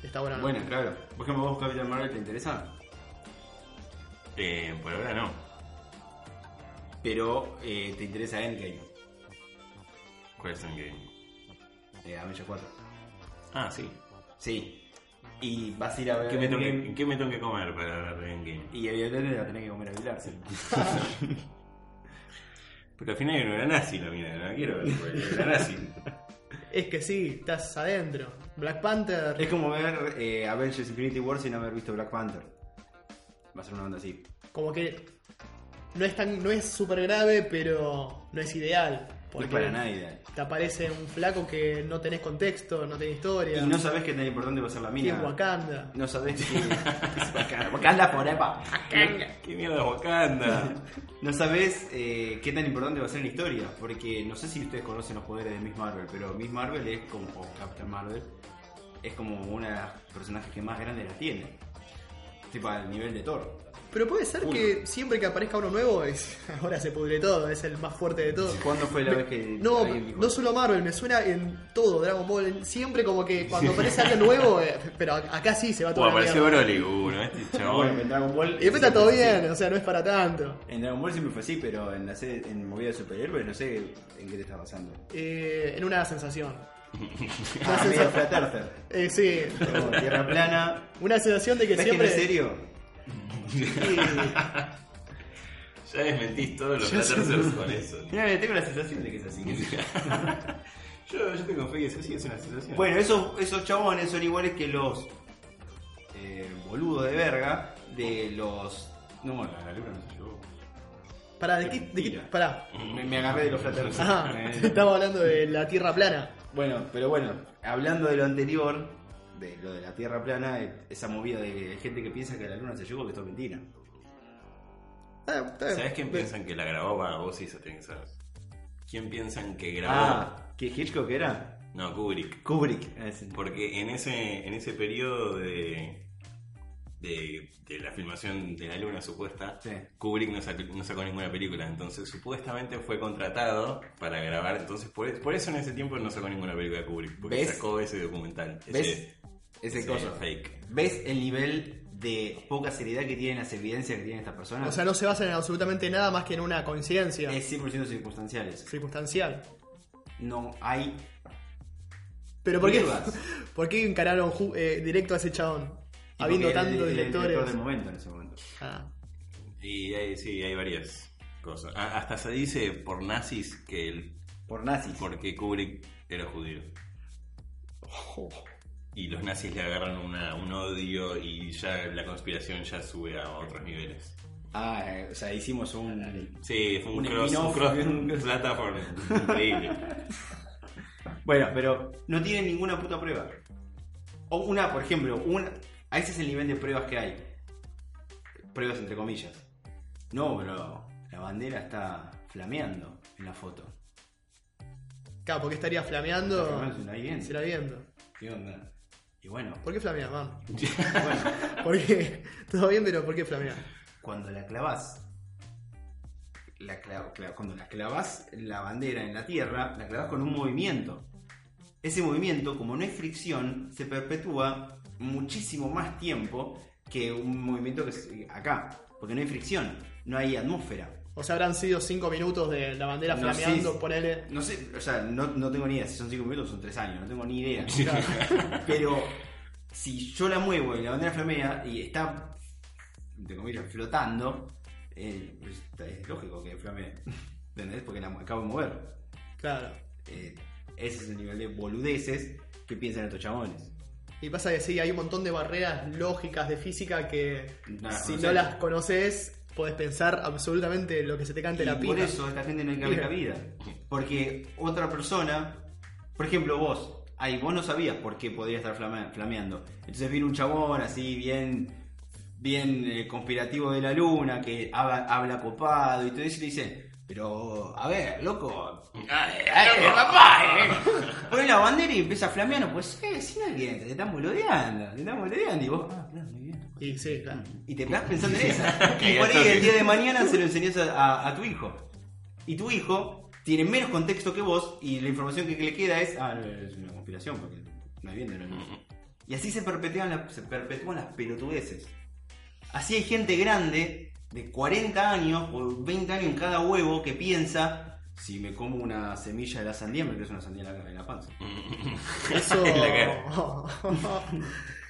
está buena o no. Bueno, claro. Por ejemplo, vos Capitán Marvel te interesa, Eh, por ahora no. pero eh, te interesa Endgame, ¿Cuál es el game? eh, Avengers 4. Ah, sí. Sí. Y vas a ir a ver ¿Qué me, tengo que, Endgame ¿Qué me tengo que comer para ver Endgame? y evidentemente la tenés que comer a Pilar. sí. Porque al final era nazi la mina, no la quiero ver, porque era nazi. Es que sí, estás adentro. Black Panther. Es como ver eh, Avengers Infinity War sin haber visto Black Panther. Va a ser una onda así. como que no es tan no es súper grave, pero no es ideal. No es para nadie. te aparece un flaco que no tenés contexto, no tenés historia. Y no sabés qué tan importante va a ser la mina. es Wakanda. No sabés que es Wakanda. Wakanda forever. ¿Qué mierda es Wakanda? No sabés eh, qué tan importante va a ser la historia. Porque no sé si ustedes conocen los poderes de Miss Marvel, pero Miss Marvel es como, o Captain Marvel, es como una de las personajes que más grandes las tiene. Tipo al nivel de Thor. Pero puede ser Uno. que siempre que aparezca uno nuevo, es, ahora se pudre todo, es el más fuerte de todos. ¿Cuándo fue la vez que No, dijo no solo Marvel, me suena en todo, Dragon Ball, en- siempre como que cuando aparece alguien nuevo, eh, pero acá sí se va todo. apareció Broly, uno, este Ah, chabón. bueno, en Dragon Ball. Y después está todo bien, o sea, no es para tanto. En Dragon Ball siempre fue así, pero en la serie, en movida de superhéroes no sé en qué te está pasando. Eh, en una sensación. Ah, earther. Eh, sí, Como tierra plana. una sensación de que ¿Ves siempre. que no es serio? Sí. Ya desmentís todos los terceros con eso. Mira, tengo la sensación de que es así. Yo, yo tengo fe que eso sí es una sensación. bueno, esos, esos chabones son iguales que los eh, boludos de verga de los. No, bueno, la luna no se llevó. Pará, ¿de qué? De qué pará. Me, me agarré de los flat earthers. Ajá, estamos hablando de la tierra plana. Bueno, pero bueno, hablando de lo anterior, de lo de la Tierra plana, eh, esa movida de gente que piensa que la luna se llegó, que esto es mentira. Ah, está bien. ¿Sabes quién piensan que la grabó? Va, vos sí eso tenés que saber. ¿Quién piensan que grabó? Ah, ¿qué Hitchcock era? No, Kubrick. Kubrick. Porque en ese, en ese periodo de, de, de la filmación de la luna supuesta, Sí. Kubrick no sacó, no sacó ninguna película. Entonces supuestamente fue contratado para grabar. Entonces por, por eso en ese tiempo no sacó ninguna película de Kubrick. Porque ¿Ves? sacó ese documental. ¿Ves? Ese, Ese ese coso. fake. ¿Ves el nivel de poca seriedad que tienen las evidencias que tienen estas personas? O sea, no se basa en absolutamente nada más que en una coincidencia es 100% circunstanciales. circunstancial. No hay. Pero ¿por qué. ¿por qué encararon eh, directo a ese chabón? Habiendo tantos directores. director del momento en ese momento. Ah. Y hay, sí, hay varias cosas. Ah, hasta se dice por nazis que el, Por nazis. porque Kubrick era judío. Y los nazis le agarran una- un odio y ya la conspiración ya sube a otros niveles. Ah, eh, o sea, hicimos un. Sí, fue un, Un cross, un cross plataforma increíble. Bueno, pero no tienen ninguna puta prueba. O una, por ejemplo, una. A ese es el nivel de pruebas que hay. Pruebas entre comillas. No, pero la bandera está flameando en la foto. Claro, porque estaría flameando. Está flameando, ¿se la bien? Se la viendo. ¿Qué onda? Y bueno, ¿Por qué flamea, man? bueno, ¿Por qué? Todo bien, pero ¿por qué flamea? cuando la clavas, la cla- cla- cuando la clavas la bandera en la tierra, la clavas con un movimiento. Ese movimiento, como no es fricción, se perpetúa muchísimo más tiempo que un movimiento que es acá, porque no hay fricción, no hay atmósfera. O sea, habrán sido 5 minutos de la bandera No, flameando, sí. ponele. No sé, o sea, no, no tengo ni idea, si son 5 minutos o son 3 años, no tengo ni idea. Pero si yo la muevo y la bandera flamea y está, entre comillas, flotando, eh, pues, es lógico que flamee. ¿Entendés? Porque la acabo de mover. Claro. Eh, ese es el nivel de boludeces que piensan estos chabones. Y pasa que sí, hay un montón de barreras lógicas de física que No si no las conoces, podés pensar absolutamente lo que se te cante Y la por pija. eso esta gente no Mira. cabida. Porque otra persona, por ejemplo vos, ahí vos no sabías por qué podía estar flame- flameando. Entonces viene un chabón así bien bien eh, conspirativo de la luna, que habla, habla copado y todo eso y dice, pero a ver, loco, ay, ay, papá, eh". pone la bandera y empieza a flamear, no pues eh, si no hay viento, te están boludeando, te están boludeando y vos, ah, claro, muy bien. Y sí, claro. Y te quedás pensando en esa. Que y por ahí el día de mañana se lo enseñás a, a- a tu hijo. Y tu hijo tiene menos contexto que vos y la información que le queda es, ah, es una conspiración porque no hay viento. no hay- Y así se perpetúan, la- se perpetúan las pelotudeces. Así hay gente grande de 40 años o 20 años en cada huevo que piensa, si me como una semilla de la sandía, me crece una sandía en la, en la panza. Eso.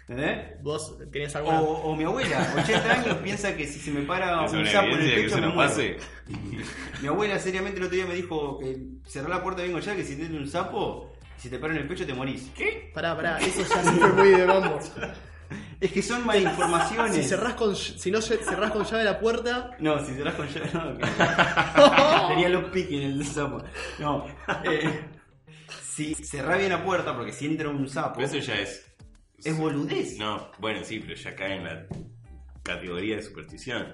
¿Entendés? Vos tenés O, alguna. o mi abuela, 80 años, piensa que si se me para Es un sapo en el pecho me no muero. pase. Mi abuela seriamente el otro día me dijo que cerrá la puerta vengo ya, que si tienes un sapo, si te para en el pecho te morís. ¿Qué? Pará, pará, eso ya fue muy de mambo. Es que son malinformaciones. Si cerrás con, si no cerrás con llave la puerta, No, si cerrás con llave, no. que- Tenía los piques en el sapo. No. eh, si cerrá bien la puerta, porque si entra un sapo, Pero eso ya es. es boludez. No, bueno, sí, pero ya cae en la categoría de superstición.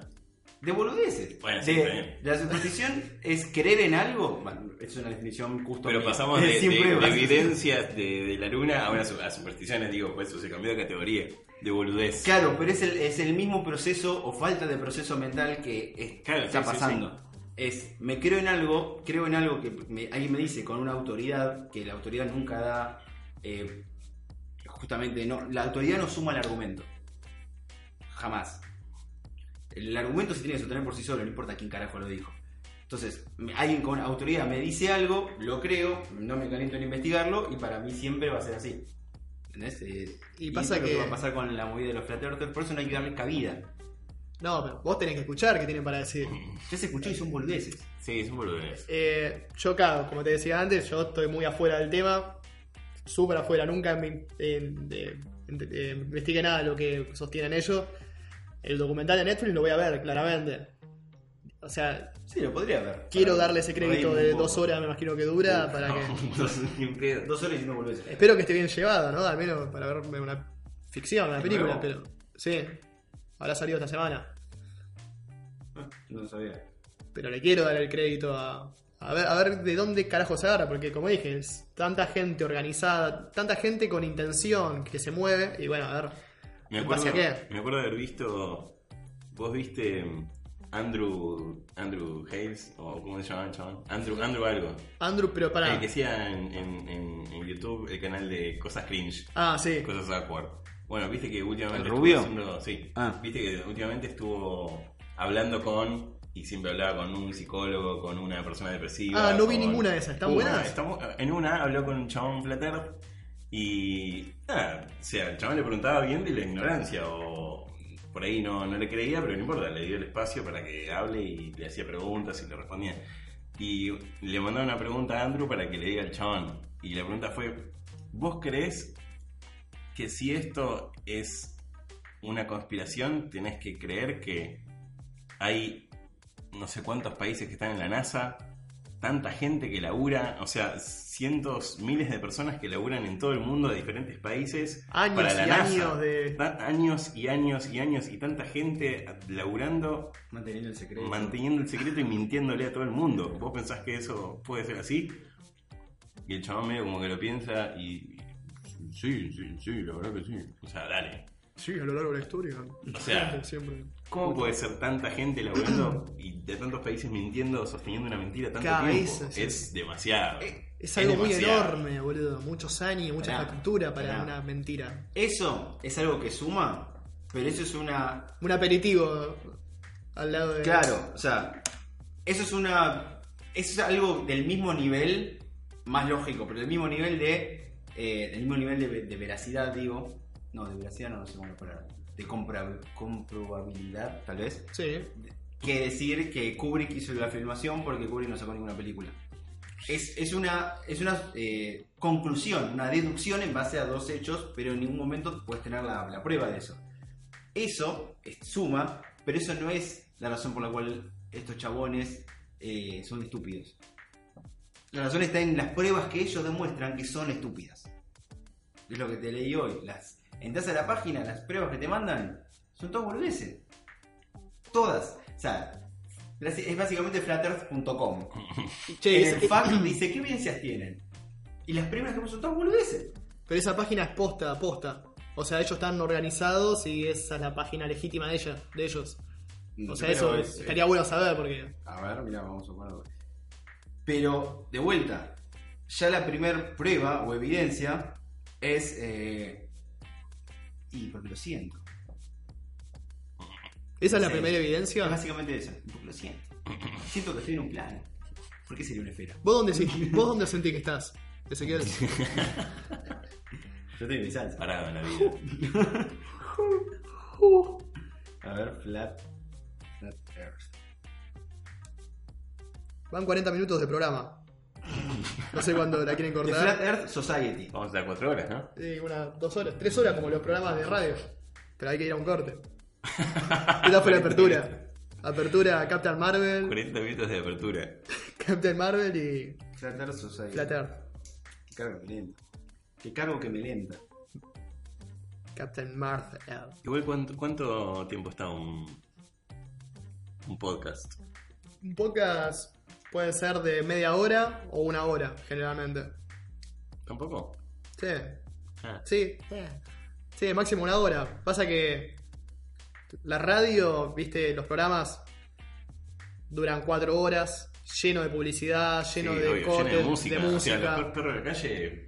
De boludeces. Bueno, sí, De- está bien. la superstición es creer en algo. Bueno, es una definición justo. Pero mía. pasamos de, Siempre de- de evidencias de, de la luna a, una, a supersticiones, digo, pues eso se cambió de categoría, de boludez. Claro, pero es el, es el mismo proceso o falta de proceso mental que es- Claro, está sí, sí, pasando. Es, me creo en algo, creo en algo que me- alguien me dice con una autoridad, que la autoridad nunca da, eh, justamente, no, la autoridad no suma el argumento. Jamás. El argumento se tiene que sostener por sí solo, no importa quién carajo lo dijo. Entonces, alguien con autoridad me dice algo, lo creo, no me caliento en investigarlo y para mí siempre va a ser así. ¿Entendés? Eh, Y pasa es lo que- va a pasar con la movida de los flat earthers, por eso no hay que darle cabida. no, pero vos tenés que escuchar qué tienen para decir. Ya se escuchó y son boludeces. Sí, es un boludez. Eh, yo, claro, como te decía antes, yo estoy muy afuera del tema, súper afuera, nunca me, en- de- en- de- investigué nada de lo que sostienen ellos. El documental de Netflix lo voy a ver, claramente. O sea, Sí, lo podría ver. quiero darle ese crédito de dos horas, me imagino que dura, para que... dos, horas y no boludeces. Espero que esté bien llevado, ¿no? Al menos para verme una ficción, una ¿Es película, nuevo? pero... Sí, habrá salido esta semana. No sabía. Pero le quiero dar el crédito a, a ver, a ver de dónde carajo se agarra, porque como dije, es tanta gente organizada, tanta gente con intención que se mueve, y bueno, a ver, Me ¿en acuerdo, base a qué? me acuerdo de haber visto. Vos viste Andrew. Andrew Hales, o ¿cómo se llama el chabón? Andrew, Andrew algo. Andrew, pero para... El que hacía en, en, en- en YouTube el canal de Cosas Cringe, Ah, sí. Cosas Awkward. Bueno, viste que últimamente. ¿El rubio? haciendo- sí. Ah. Viste que últimamente estuvo hablando con. Y siempre hablaba con un psicólogo, con una persona depresiva. Ah, no vi con- ninguna de esas, ¿están Uh, buenas? está mu- en una habló con un chabón flatter y. Nada, o sea, el chabón le preguntaba bien de la ignorancia o. Por ahí no, no le creía, pero no importa, le dio el espacio para que hable y le hacía preguntas y le respondía. Y le mandó una pregunta a Andrew para que le diga al chabón. Y la pregunta fue: ¿Vos crees que si esto es una conspiración, tenés que creer que hay no sé cuántos países que están en la NASA, tanta gente que labura, o sea, cientos, miles de personas que laburan en todo el mundo de diferentes países Años para la y NASA. años de... Años y años y años y tanta gente laburando, Manteniendo el secreto. manteniendo el secreto y mintiéndole a todo el mundo. ¿Vos pensás que eso puede ser así? Y el chabón medio como que lo piensa y... Sí, sí, sí, la verdad que sí. O sea, dale. Sí, a lo largo de la historia. O sea, siempre. ¿Cómo puede ser tanta gente laburando y de tantos países mintiendo, sosteniendo una mentira tanto Cada tiempo? sí. Es demasiado. Es algo muy demasiado. enorme, boludo. Muchos años, mucha Pará, factura para pará. una mentira. Eso es algo que suma, pero eso es una. Un aperitivo al lado de... Claro, o sea, eso es una. Eso es algo del mismo nivel, más lógico, pero del mismo nivel de. eh, del mismo nivel de, de veracidad, digo. No, de veracidad no, no sé cómo palabra. De compra- comprobabilidad, tal vez. Sí, Que decir que Kubrick hizo la filmación porque Kubrick no sacó ninguna película. Es, es una, es una eh, conclusión, una deducción en base a dos hechos, pero en ningún momento puedes tener la, la prueba de eso. Eso es suma, pero eso no es la razón por la cual estos chabones eh, son estúpidos. La razón está en las pruebas que ellos demuestran que son estúpidas. Es lo que te leí hoy. Las, entras a la página, las pruebas que te mandan son todas boludeces. Todas. O sea, es básicamente flatearth.com. Che, En el fact dice, ¿qué evidencias tienen? Y las primeras que son todas boludeces. pero esa página es posta, posta. O sea, ellos están organizados y esa es la página legítima de, ella, de ellos. O sea, eso es- estaría bueno saber porque... A ver, mira, vamos a ponerlo. Pero, de vuelta, ya la primer prueba o evidencia es. eh, y porque lo siento. ¿Esa es la primera Es evidencia? básicamente eso, porque lo siento. Siento que estoy en un plano. ¿Por qué sería una esfera? ¿Vos dónde, sí- ¿Vos dónde sentís que estás? Ezequiel. Yo estoy en mi salsa. Parado en la vida. A ver, flat. Flat Earth. Van 40 minutos de programa. No sé cuándo la quieren The cortar. Flat Earth Society. Vamos a estar cuatro horas, ¿no? Sí, una, dos horas, tres horas como los programas de radio. Pero hay que ir a un corte. Esta fue la apertura. Apertura Captain Marvel, 40 minutos de apertura. Captain Marvel y Flat Earth Society. Flat Earth. Qué cargo que me lenta. Qué cargo que me lenta. Captain Marvel. Igual, ¿cuánto, cuánto tiempo está un, un podcast? Un podcast puede ser de media hora o una hora, generalmente. ¿Tampoco? Sí, Ah, sí. Sí, máximo una hora. Pasa que la radio, viste, los programas duran cuatro horas, lleno de publicidad, lleno sí, de obvio, cortes, lleno de música. de O sea, música. los per- perros de la calle,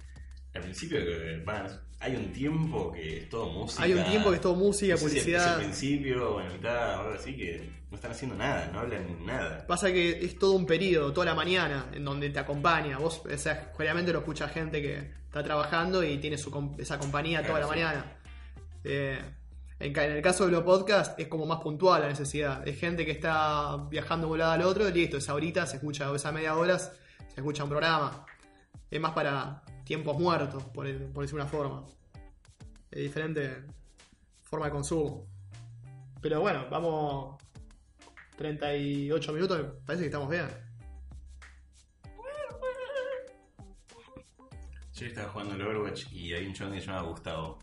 al principio, van, hay un tiempo que es todo música. Hay un tiempo que es todo música, No sé si es- publicidad. Es el principio o en mitad o algo así que no están haciendo nada, no hablan nada. Pasa que es todo un periodo, toda la mañana, en donde te acompaña. Vos, o sea, generalmente lo escucha gente que está trabajando y tiene su, esa compañía toda la sí. mañana. Eh, en, el caso de los podcasts es como más puntual la necesidad. Es gente que está viajando de un lado al otro y listo, esa horita se escucha, o esa media hora se escucha un programa. Es más para tiempos muertos, por decir una forma. Es diferente forma de consumo. Pero bueno, vamos 38 minutos, me parece que estamos bien. Yo estaba jugando al Overwatch y hay un chabón que se llama Gustavo.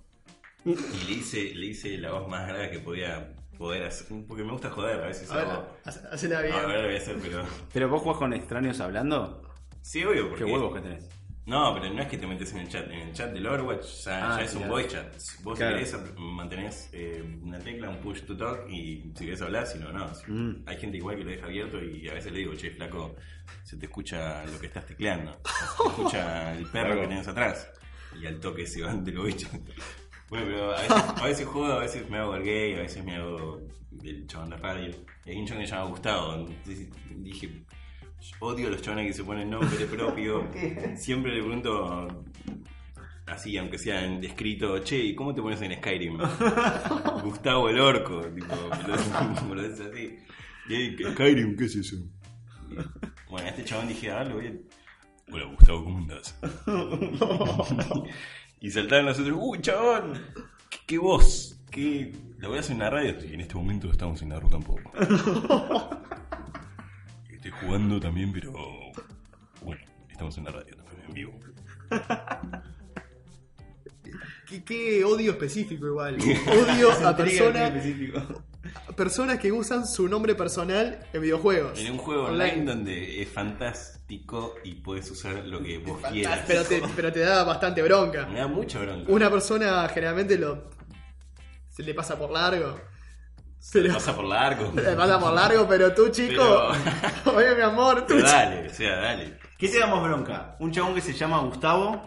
Y le hice, le hice la voz más grave que podía poder hacer. Porque me gusta joder, a veces A ver, hago. hace- hacela bien. A ver, lo voy a hacer, pero. Pero vos jugás con extraños hablando. Sí, obvio, porque. Qué huevos que tenés. No, pero no es que te metes en el chat. En el chat del Overwatch ya, Ah, ya es un voice chat. Si Vos Claro. si querés mantenés eh, una tecla, un push to talk y si querés hablar, si no, no. Mm. Hay gente igual que lo deja abierto y a veces le digo, che, flaco, se te escucha lo que estás tecleando. Se te escucha el perro Claro. que tenés atrás. Y al toque se van del voice chat. Bueno, pero a veces, a veces juego, a veces me hago el gay, a veces me hago el chabón de radio. Y hay un chabón que se llama Gustavo. Entonces dije, odio a los chabones que se ponen nombre propio. Siempre le pregunto, así, aunque sea en escrito, che, ¿y cómo te pones en Skyrim? Gustavo el orco, tipo, me lo dice así. Y ahí, "¿Qué- Skyrim, ¿qué es eso? Y, bueno, a este chabón dije, ah, lo voy a... Hola Gustavo, ¿cómo andás? y saltaron los otros, ¡Uy, chabón! ¿Qué, qué voz? ¿Qué? Lo voy a hacer en la radio. Y en este momento estamos en la rock and pop. Jugando también, pero. Bueno, estamos en la radio también, en vivo. ¿Qué, qué odio específico igual. Odio a personas, personas que usan su nombre personal en videojuegos. En un juego online donde es fantástico y puedes usar lo que vos quieras. Pero te, pero te da bastante bronca. Me da mucha bronca. Una persona generalmente lo se le pasa por largo. Se le, Pasa por largo. le pasa por largo, pero tú, chico, oye, mi amor, tú, Pero dale, o sea, dale. ¿Qué te da más bronca? ¿Un chabón que se llama Gustavo?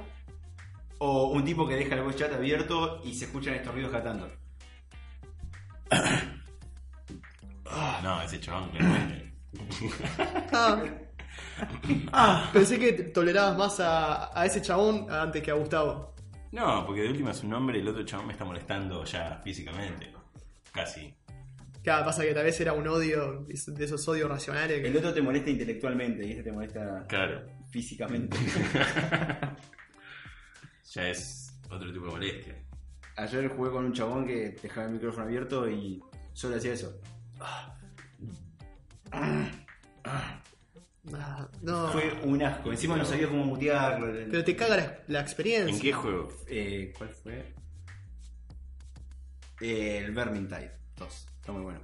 ¿O un tipo que deja el voice chat abierto y se escuchan estos ruidos cantando? No, ese chabón, claramente. Ah. Ah, pensé que tolerabas más a, a ese chabón antes que a Gustavo. No, porque de última es un nombre y el otro chabón me está molestando ya físicamente. Casi. Claro, pasa que tal vez era un odio, de esos odios racionales. que- El otro te molesta intelectualmente y este te molesta Claro, físicamente. ya es otro tipo de molestia. Ayer jugué con un chabón que dejaba el micrófono abierto y solo hacía eso. Ah, no, Fue un asco. Encima no sabía cómo mutearlo. pero te caga la, la experiencia. ¿En qué juego? Eh, ¿Cuál fue? Eh, el Vermintide 2. Está muy bueno.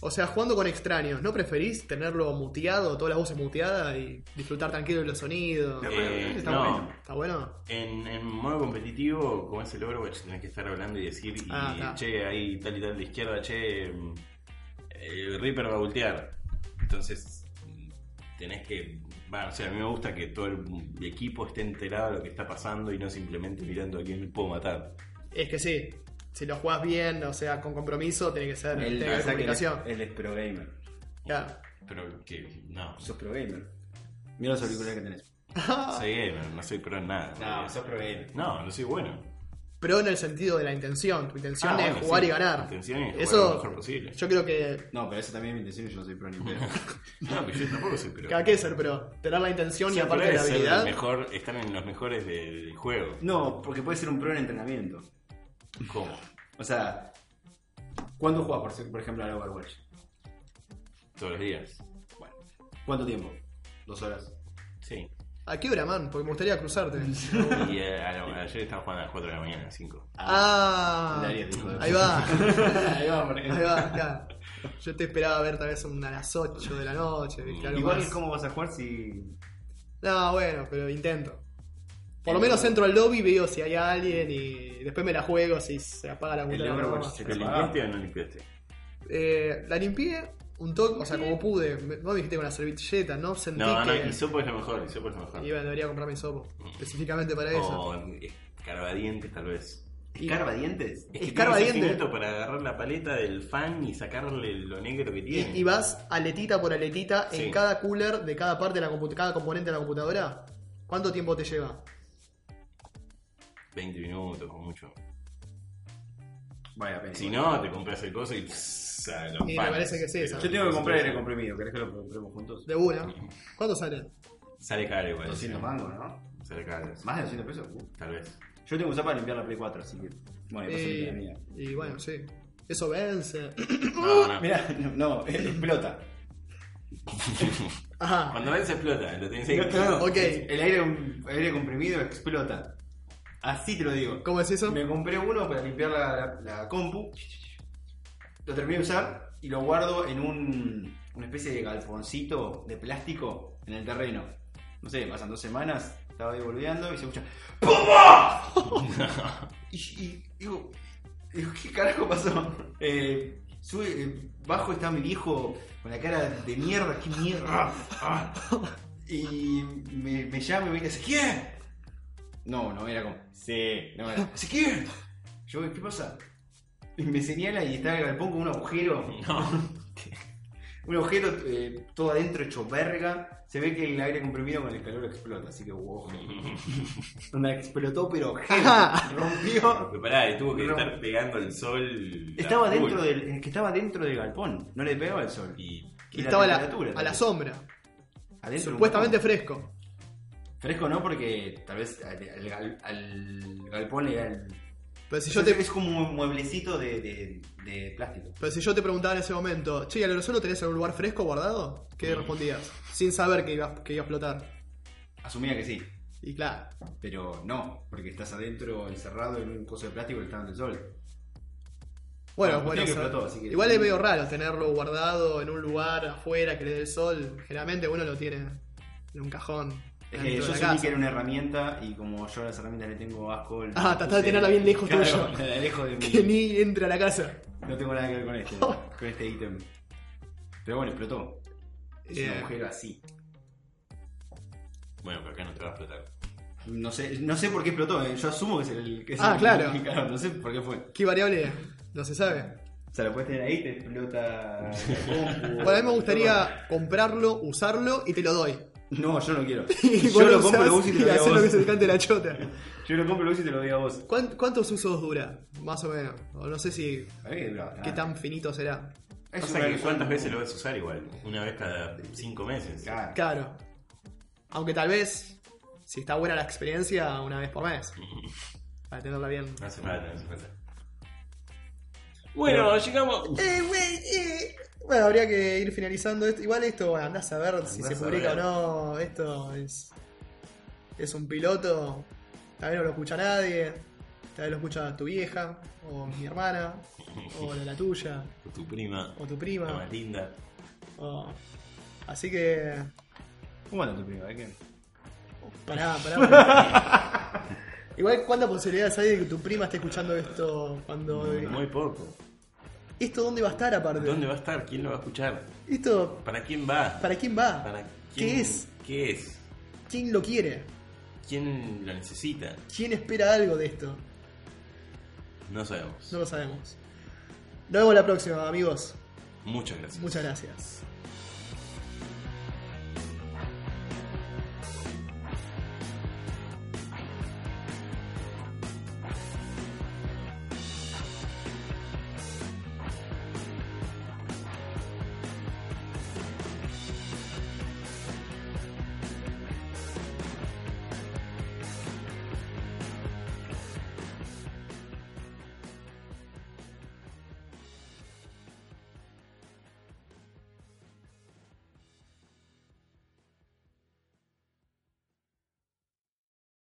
O sea, jugando con extraños, ¿no preferís tenerlo muteado, todas las voces muteadas y disfrutar tranquilo de los sonidos? Eh, está no. bueno. ¿Está bueno? En, en modo competitivo, como es el Overwatch, tenés que estar hablando y decir, y, Ah, che, ahí tal y tal de izquierda, che, mm, el Reaper va a voltear. Entonces, mm, tenés que... o sea, a mí me gusta que todo el equipo esté enterado de lo que está pasando y no simplemente mirando a quién puedo matar. Es que sí, si lo jugás bien, o sea, con compromiso, tiene que ser Él, tiene que comunicación. él es pro gamer. Claro. Pero que, no, Sos pro gamer. Mira los auriculares que tenés. soy gamer, no soy pro en nada. pro gamer. No, no soy bueno. Pero en el sentido de la intención, tu intención Ah, es bueno, jugar sí. y ganar. La intención es jugar Eso, lo mejor posible. yo creo que No, pero esa también es mi intención y yo no soy pro ni pedo. No, pero yo tampoco soy pro. cada que ser pro, tener la intención y Ser aparte pro de la ser habilidad. el mejor, están en los mejores de- del juego. No, porque puede ser un pro en entrenamiento. ¿Cómo? O sea, ¿cuándo juegas, por, por ejemplo, al Overwatch? Todos los días. Bueno, ¿cuánto tiempo? ¿Dos horas? Sí. ¿A qué hora, man? Porque me gustaría cruzarte. Y eh, a la- ayer estaba jugando a las 4 de la mañana, 5. Ah, área de hijo de ahí va. Ahí va, por Ahí ejemplo. va, claro. Yo te esperaba ver tal vez una a las 8 de la noche. ¿viste? Algo Igual, más. ¿cómo vas a jugar si No, bueno, pero intento. Por lo menos entro al lobby, veo si hay alguien y después me la juego si se apaga la el Overwatch no. se limpiaste o no limpiaste? Eh, la limpié un toque, o sea, como pude. Me dijiste con la servilleta, ¿no? Sentí No, no, que hisopo es lo mejor, hisopo es lo mejor. iba, debería comprarme sopo. Específicamente para eso. O escarbadientes tal vez. ¿Escarbadientes? Es que Escarbadiente. tiene ese finito para agarrar la paleta del fan y sacarle lo negro que Y, tiene. y vas aletita por aletita Sí. en cada cooler de cada parte de la cada componente de la computadora. ¿Cuánto tiempo te lleva? 20 minutos, con mucho. Vaya pena. Si no, te compras el coso y pss, a los Y me parece que sí, Pero-. Yo tengo que comprar aire comprimido, ¿querés que lo compremos juntos? De una. ¿Cuánto sale? Sale caro igual. 200 sí. mangos, ¿no? Sale caro. ¿Más de 200 pesos? Uh. Tal vez. Yo tengo que usar para limpiar la Play 4, así que... Bueno, y Eh, la mía. y bueno, sí. Eso vence. No, no. Mirá, no, no, explota. Ajá. Cuando ves explota, lo tenés ahí. No, no, Ok. El aire, el aire comprimido explota. Así te lo digo. ¿Cómo es eso? Me compré uno para limpiar la, la- la compu. Lo terminé de usar y lo guardo en un, una especie de galponcito de plástico en el terreno. No sé, pasan dos semanas, estaba ahí volviendo y se escucha ¡PUMA! y, y digo, digo, ¿qué carajo pasó? Eh, sube, eh, bajo está mi viejo con la cara de mierda, ¿qué mierda? Ah. Y me, me llama y me dice, ¿quién? No, no era como, sí, no era, ¿Ezequiel? Yo, ¿qué pasa? Y me señala y está el galpón con un agujero. un agujero eh, todo adentro hecho verga. Se ve que el aire comprimido con el calor explota, así que wow. Onda explotó, pero heavy. rompió. Pero pará, y tuvo que No. estar pegando el sol. Estaba dentro del, es que estaba dentro del galpón, no le pegaba el sol. Y Y la estaba a la, temperatura a la también. sombra. Adentro un Supuestamente galpón. fresco. Fresco no, porque tal vez al, al gal- al galpón le da el. Pero si yo te, es como un mueblecito de, de, de plástico. pero si yo te preguntaba en ese momento, che, ¿y al aerosol lo tenés en un lugar fresco guardado? ¿Qué respondías? Sin saber que iba, que iba a explotar. Asumía que sí. Y claro, Pero no, porque estás adentro encerrado en un coso de plástico que está en el sol. Bueno, Bueno, así que- igual es medio raro tenerlo guardado en un lugar afuera que le dé el sol. Generalmente uno lo tiene en un cajón. Es que dentro yo sentí que era una herramienta y como yo a las herramientas le tengo asco. Ah, tratá de tenerla bien lejos claro, tuyo. la lejos de Que mí. ni entra a la casa. No tengo nada que ver con este, con este ítem. Pero bueno, explotó. Es Eh. un agujero así. bueno, pero acá no te va a explotar. No sé, no sé por qué explotó, eh. yo asumo que es el que es Ah, el- claro. No sé por qué fue. ¿Qué variable? No se sabe. O sea, lo puedes tener ahí, te explota. Bueno, a mí me gustaría comprarlo, usarlo y te lo doy. No, yo no quiero. Y yo lo compro, lo uso y te lo doy a haces lo que vos. se te cante la chota. Yo lo compro, lo uso y te lo doy a vos. ¿Cuán- ¿Cuántos usos dura? Más o menos. O no sé si A mí qué tan finito será. Es Pasa que ¿Cuántas veces lo vas a usar igual? Una vez cada cinco meses. Claro. Claro. Aunque tal vez, si está buena la experiencia, una vez por mes. Para tenerla bien. No hace falta, no hace falta. Bueno, llegamos. Eh, güey, eh. Bueno, habría que ir finalizando esto. Igual esto, bueno, andás a ver si Andás se a publica o ver. no. Esto es. Es un piloto. Tal vez no lo escucha nadie. Tal vez lo escucha tu vieja, o mi hermana, o la, la tuya, Con tu prima. o tu La prima. más linda. o- Así que. ¿Cómo anda tu prima? ¿De qué? Pará, pará. pará. Igual, ¿cuántas posibilidades hay de que tu prima esté escuchando esto cuando. Muy poco. ¿Esto dónde va a estar aparte? ¿Dónde va a estar? ¿Quién lo va a escuchar? ¿Esto ¿Para quién va? para quién va? ¿Para ¿Qué quién- es? ¿Qué es? ¿Quién lo quiere? ¿Quién lo necesita? ¿Quién espera algo de esto? No sabemos. No lo sabemos. Nos vemos la próxima, amigos. Muchas gracias. Muchas gracias.